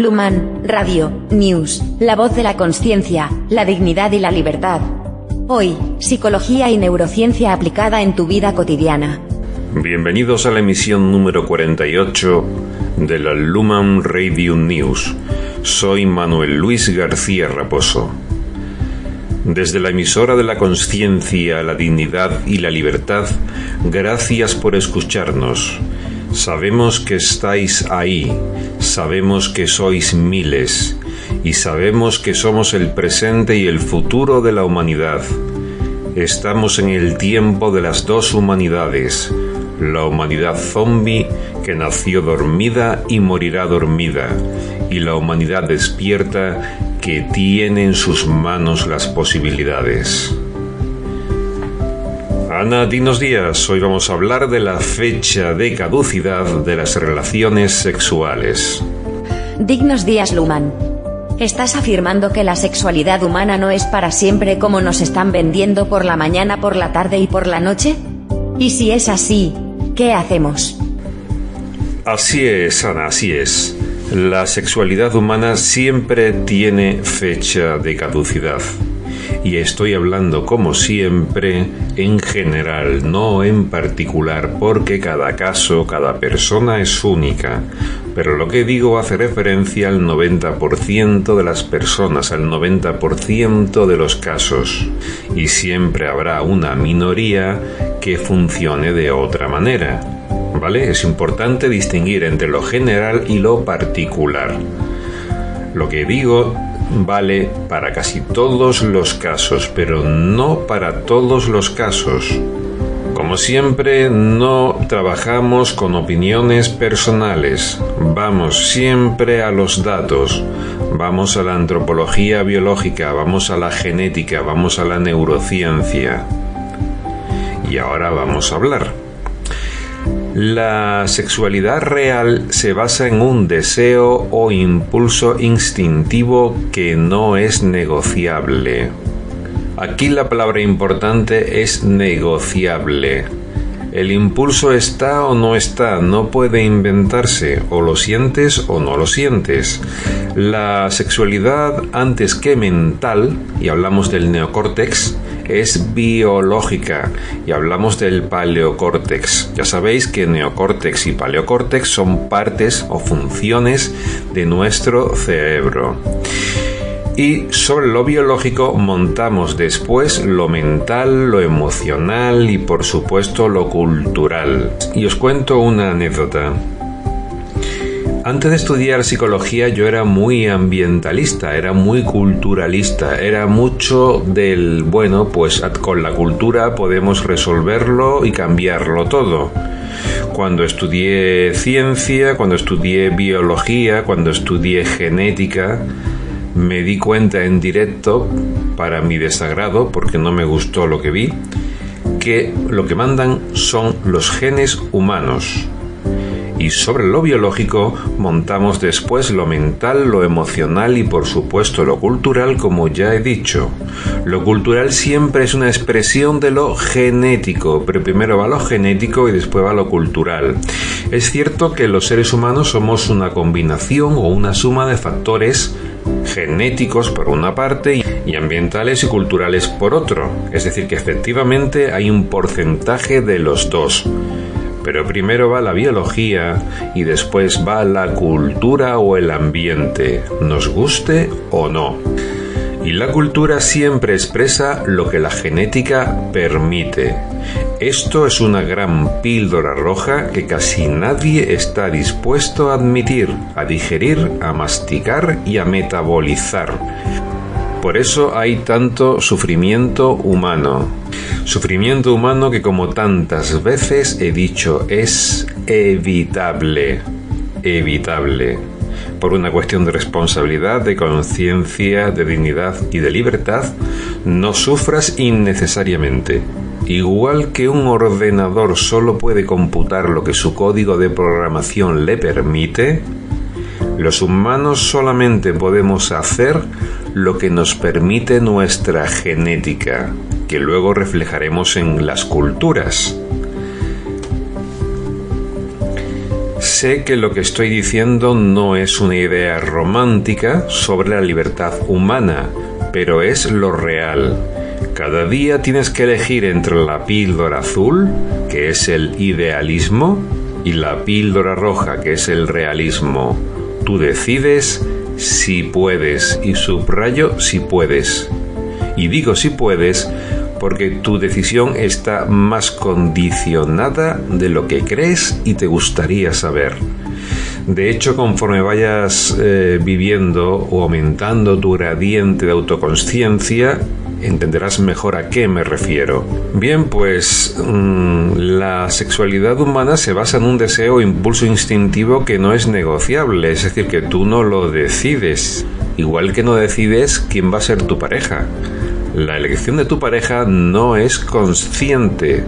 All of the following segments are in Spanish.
Luman, Radio, News, la voz de la conciencia, la dignidad y la libertad. Hoy, psicología y neurociencia aplicada en tu vida cotidiana. Bienvenidos a la emisión número 48 de la Luman Radio News. Soy Manuel Luis García Raposo. Desde la emisora de la conciencia, la dignidad y la libertad, gracias por escucharnos. Sabemos que estáis ahí, sabemos que sois miles y sabemos que somos el presente y el futuro de la humanidad. Estamos en el tiempo de las dos humanidades, la humanidad zombie que nació dormida y morirá dormida, y la humanidad despierta que tiene en sus manos las posibilidades. Ana, dinos días. Hoy vamos a hablar de la fecha de caducidad de las relaciones sexuales. Dignos días, Luman. ¿Estás afirmando que la sexualidad humana no es para siempre como nos están vendiendo por la mañana, por la tarde y por la noche? Y si es así, ¿qué hacemos? Así es, Ana, así es. La sexualidad humana siempre tiene fecha de caducidad y estoy hablando como siempre en general, no en particular, porque cada caso, cada persona es única. Pero lo que digo hace referencia al 90% de las personas, al 90% de los casos. Y siempre habrá una minoría que funcione de otra manera. ¿Vale? Es importante distinguir entre lo general y lo particular. Lo que digo vale para casi todos los casos, pero no para todos los casos. Como siempre, no trabajamos con opiniones personales, vamos siempre a los datos, vamos a la antropología biológica, vamos a la genética, vamos a la neurociencia. Y ahora vamos a hablar. La sexualidad real se basa en un deseo o impulso instintivo que no es negociable. Aquí la palabra importante es negociable. El impulso está o no está, no puede inventarse, o lo sientes o no lo sientes. La sexualidad antes que mental, y hablamos del neocórtex, es biológica y hablamos del paleocórtex. Ya sabéis que neocórtex y paleocórtex son partes o funciones de nuestro cerebro. Y sobre lo biológico montamos después lo mental, lo emocional y por supuesto lo cultural. Y os cuento una anécdota. Antes de estudiar psicología yo era muy ambientalista, era muy culturalista, era mucho del, bueno, pues con la cultura podemos resolverlo y cambiarlo todo. Cuando estudié ciencia, cuando estudié biología, cuando estudié genética, me di cuenta en directo, para mi desagrado, porque no me gustó lo que vi, que lo que mandan son los genes humanos y sobre lo biológico montamos después lo mental, lo emocional y por supuesto lo cultural como ya he dicho. Lo cultural siempre es una expresión de lo genético, pero primero va lo genético y después va lo cultural. Es cierto que los seres humanos somos una combinación o una suma de factores genéticos por una parte y ambientales y culturales por otro. Es decir, que efectivamente hay un porcentaje de los dos. Pero primero va la biología y después va la cultura o el ambiente, nos guste o no. Y la cultura siempre expresa lo que la genética permite. Esto es una gran píldora roja que casi nadie está dispuesto a admitir, a digerir, a masticar y a metabolizar. Por eso hay tanto sufrimiento humano. Sufrimiento humano que como tantas veces he dicho es evitable. Evitable. Por una cuestión de responsabilidad, de conciencia, de dignidad y de libertad, no sufras innecesariamente. Igual que un ordenador solo puede computar lo que su código de programación le permite, los humanos solamente podemos hacer lo que nos permite nuestra genética, que luego reflejaremos en las culturas. Sé que lo que estoy diciendo no es una idea romántica sobre la libertad humana, pero es lo real. Cada día tienes que elegir entre la píldora azul, que es el idealismo, y la píldora roja, que es el realismo. Tú decides si puedes, y subrayo si puedes. Y digo si puedes porque tu decisión está más condicionada de lo que crees y te gustaría saber. De hecho, conforme vayas eh, viviendo o aumentando tu gradiente de autoconsciencia, entenderás mejor a qué me refiero. Bien, pues mm, la sexualidad humana se basa en un deseo o impulso instintivo que no es negociable, es decir, que tú no lo decides, igual que no decides quién va a ser tu pareja. La elección de tu pareja no es consciente.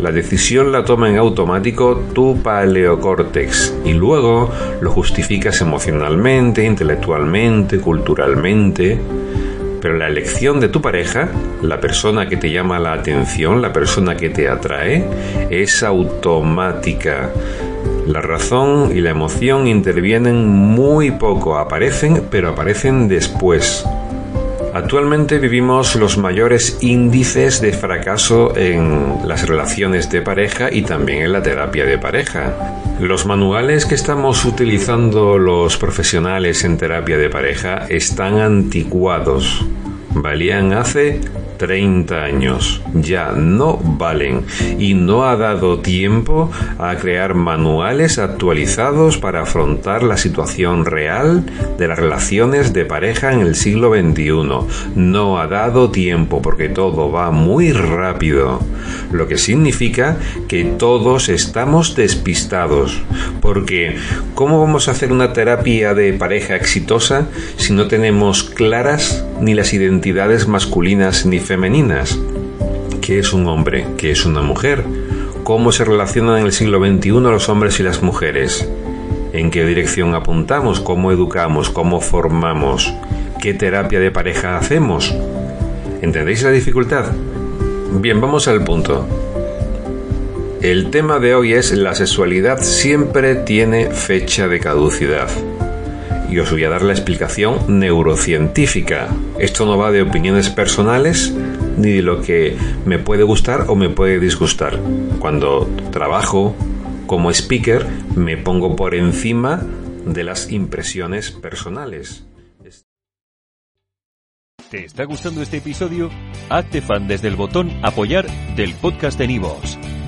La decisión la toma en automático tu paleocórtex y luego lo justificas emocionalmente, intelectualmente, culturalmente. Pero la elección de tu pareja, la persona que te llama la atención, la persona que te atrae, es automática. La razón y la emoción intervienen muy poco, aparecen, pero aparecen después. Actualmente vivimos los mayores índices de fracaso en las relaciones de pareja y también en la terapia de pareja. Los manuales que estamos utilizando los profesionales en terapia de pareja están anticuados. Valían hace 30 años. Ya no valen y no ha dado tiempo a crear manuales actualizados para afrontar la situación real de las relaciones de pareja en el siglo XXI. No ha dado tiempo porque todo va muy rápido, lo que significa que todos estamos despistados. Porque, ¿cómo vamos a hacer una terapia de pareja exitosa si no tenemos claras ni las identidades masculinas ni femeninas. ¿Qué es un hombre? ¿Qué es una mujer? ¿Cómo se relacionan en el siglo XXI los hombres y las mujeres? ¿En qué dirección apuntamos? ¿Cómo educamos? ¿Cómo formamos? ¿Qué terapia de pareja hacemos? ¿Entendéis la dificultad? Bien, vamos al punto. El tema de hoy es la sexualidad siempre tiene fecha de caducidad y os voy a dar la explicación neurocientífica. Esto no va de opiniones personales ni de lo que me puede gustar o me puede disgustar. Cuando trabajo como speaker me pongo por encima de las impresiones personales. ¿Te está gustando este episodio? Hazte fan desde el botón apoyar del podcast de Nivos.